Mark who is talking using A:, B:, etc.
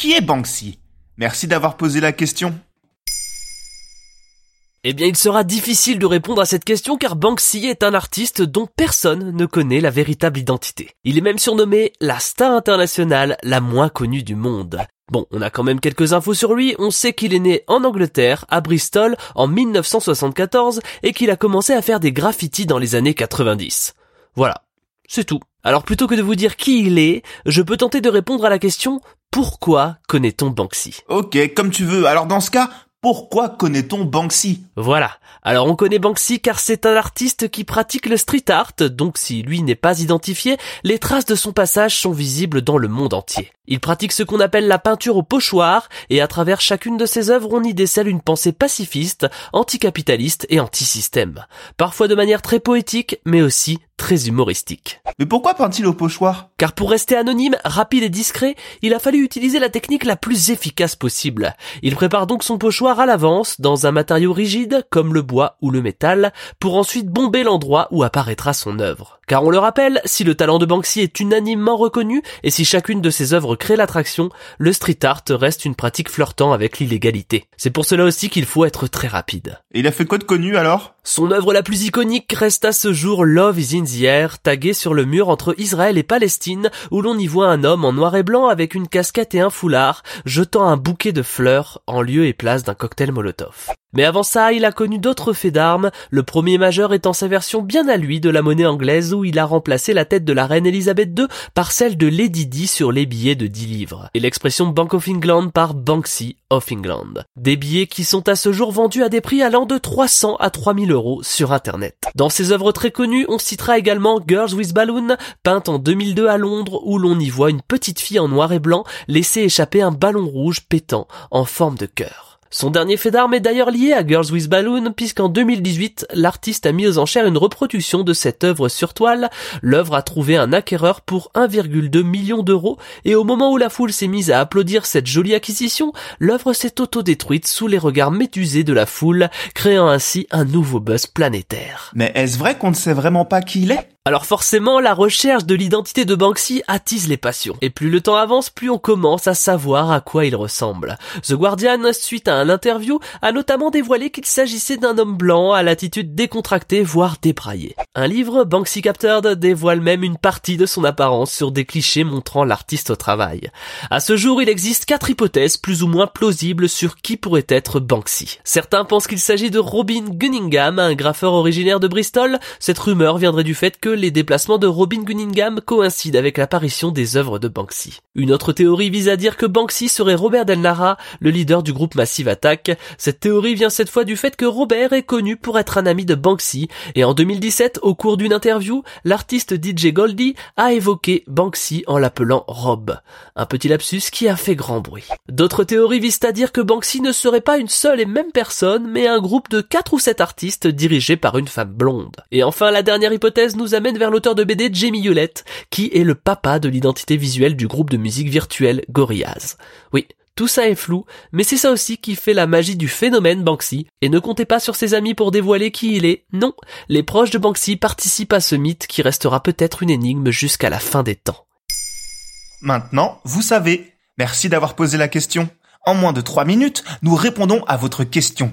A: Qui est Banksy? Merci d'avoir posé la question.
B: Eh bien, il sera difficile de répondre à cette question car Banksy est un artiste dont personne ne connaît la véritable identité. Il est même surnommé la star internationale la moins connue du monde. Bon, on a quand même quelques infos sur lui, on sait qu'il est né en Angleterre, à Bristol, en 1974, et qu'il a commencé à faire des graffitis dans les années 90. Voilà, c'est tout. Alors plutôt que de vous dire qui il est, je peux tenter de répondre à la question pourquoi connaît-on Banksy?
A: Ok, comme tu veux. Alors dans ce cas, pourquoi connaît-on Banksy?
B: Voilà. Alors on connaît Banksy car c'est un artiste qui pratique le street art, donc si lui n'est pas identifié, les traces de son passage sont visibles dans le monde entier. Il pratique ce qu'on appelle la peinture au pochoir, et à travers chacune de ses œuvres on y décèle une pensée pacifiste, anticapitaliste et anti-système. Parfois de manière très poétique, mais aussi très humoristique.
A: Mais pourquoi peint-il au pochoir?
B: Car pour rester anonyme, rapide et discret, il a fallu utiliser la technique la plus efficace possible. Il prépare donc son pochoir à l'avance, dans un matériau rigide, comme le bois ou le métal, pour ensuite bomber l'endroit où apparaîtra son œuvre. Car on le rappelle, si le talent de Banksy est unanimement reconnu, et si chacune de ses œuvres crée l'attraction, le street art reste une pratique flirtant avec l'illégalité. C'est pour cela aussi qu'il faut être très rapide.
A: Et il a fait quoi de connu alors?
B: Son œuvre la plus iconique reste à ce jour Love is in the air, tagué sur le mur entre Israël et Palestine, où l'on y voit un homme en noir et blanc avec une casquette et un foulard, jetant un bouquet de fleurs en lieu et place d'un cocktail Molotov. Mais avant ça, il a connu d'autres faits d'armes, le premier majeur étant sa version bien à lui de la monnaie anglaise où il a remplacé la tête de la reine Elisabeth II par celle de Lady Di sur les billets de 10 livres, et l'expression Bank of England par Banksy of England. Des billets qui sont à ce jour vendus à des prix allant de 300 à 3000 sur internet. Dans ses œuvres très connues, on citera également Girls with Balloon, peinte en 2002 à Londres où l'on y voit une petite fille en noir et blanc laisser échapper un ballon rouge pétant en forme de cœur. Son dernier fait d'armes est d'ailleurs lié à Girls with Balloon, puisqu'en 2018, l'artiste a mis aux enchères une reproduction de cette œuvre sur toile. L'œuvre a trouvé un acquéreur pour 1,2 million d'euros, et au moment où la foule s'est mise à applaudir cette jolie acquisition, l'œuvre s'est autodétruite sous les regards médusés de la foule, créant ainsi un nouveau buzz planétaire.
A: Mais est-ce vrai qu'on ne sait vraiment pas qui il est?
B: Alors forcément, la recherche de l'identité de Banksy attise les passions. Et plus le temps avance, plus on commence à savoir à quoi il ressemble. The Guardian, suite à un interview, a notamment dévoilé qu'il s'agissait d'un homme blanc à l'attitude décontractée, voire débraillée. Un livre, Banksy Captured, dévoile même une partie de son apparence sur des clichés montrant l'artiste au travail. À ce jour, il existe quatre hypothèses plus ou moins plausibles sur qui pourrait être Banksy. Certains pensent qu'il s'agit de Robin Gunningham, un graffeur originaire de Bristol. Cette rumeur viendrait du fait que les déplacements de Robin Gunningham coïncident avec l'apparition des œuvres de Banksy. Une autre théorie vise à dire que Banksy serait Robert Del Nara, le leader du groupe Massive Attack. Cette théorie vient cette fois du fait que Robert est connu pour être un ami de Banksy, et en 2017, au cours d'une interview, l'artiste DJ Goldie a évoqué Banksy en l'appelant Rob. Un petit lapsus qui a fait grand bruit. D'autres théories visent à dire que Banksy ne serait pas une seule et même personne, mais un groupe de 4 ou 7 artistes dirigés par une femme blonde. Et enfin, la dernière hypothèse nous amène vers l'auteur de BD Jamie Hewlett, qui est le papa de l'identité visuelle du groupe de musique virtuelle Gorillaz. Oui, tout ça est flou, mais c'est ça aussi qui fait la magie du phénomène Banksy. Et ne comptez pas sur ses amis pour dévoiler qui il est. Non, les proches de Banksy participent à ce mythe qui restera peut-être une énigme jusqu'à la fin des temps.
A: Maintenant, vous savez. Merci d'avoir posé la question. En moins de 3 minutes, nous répondons à votre question.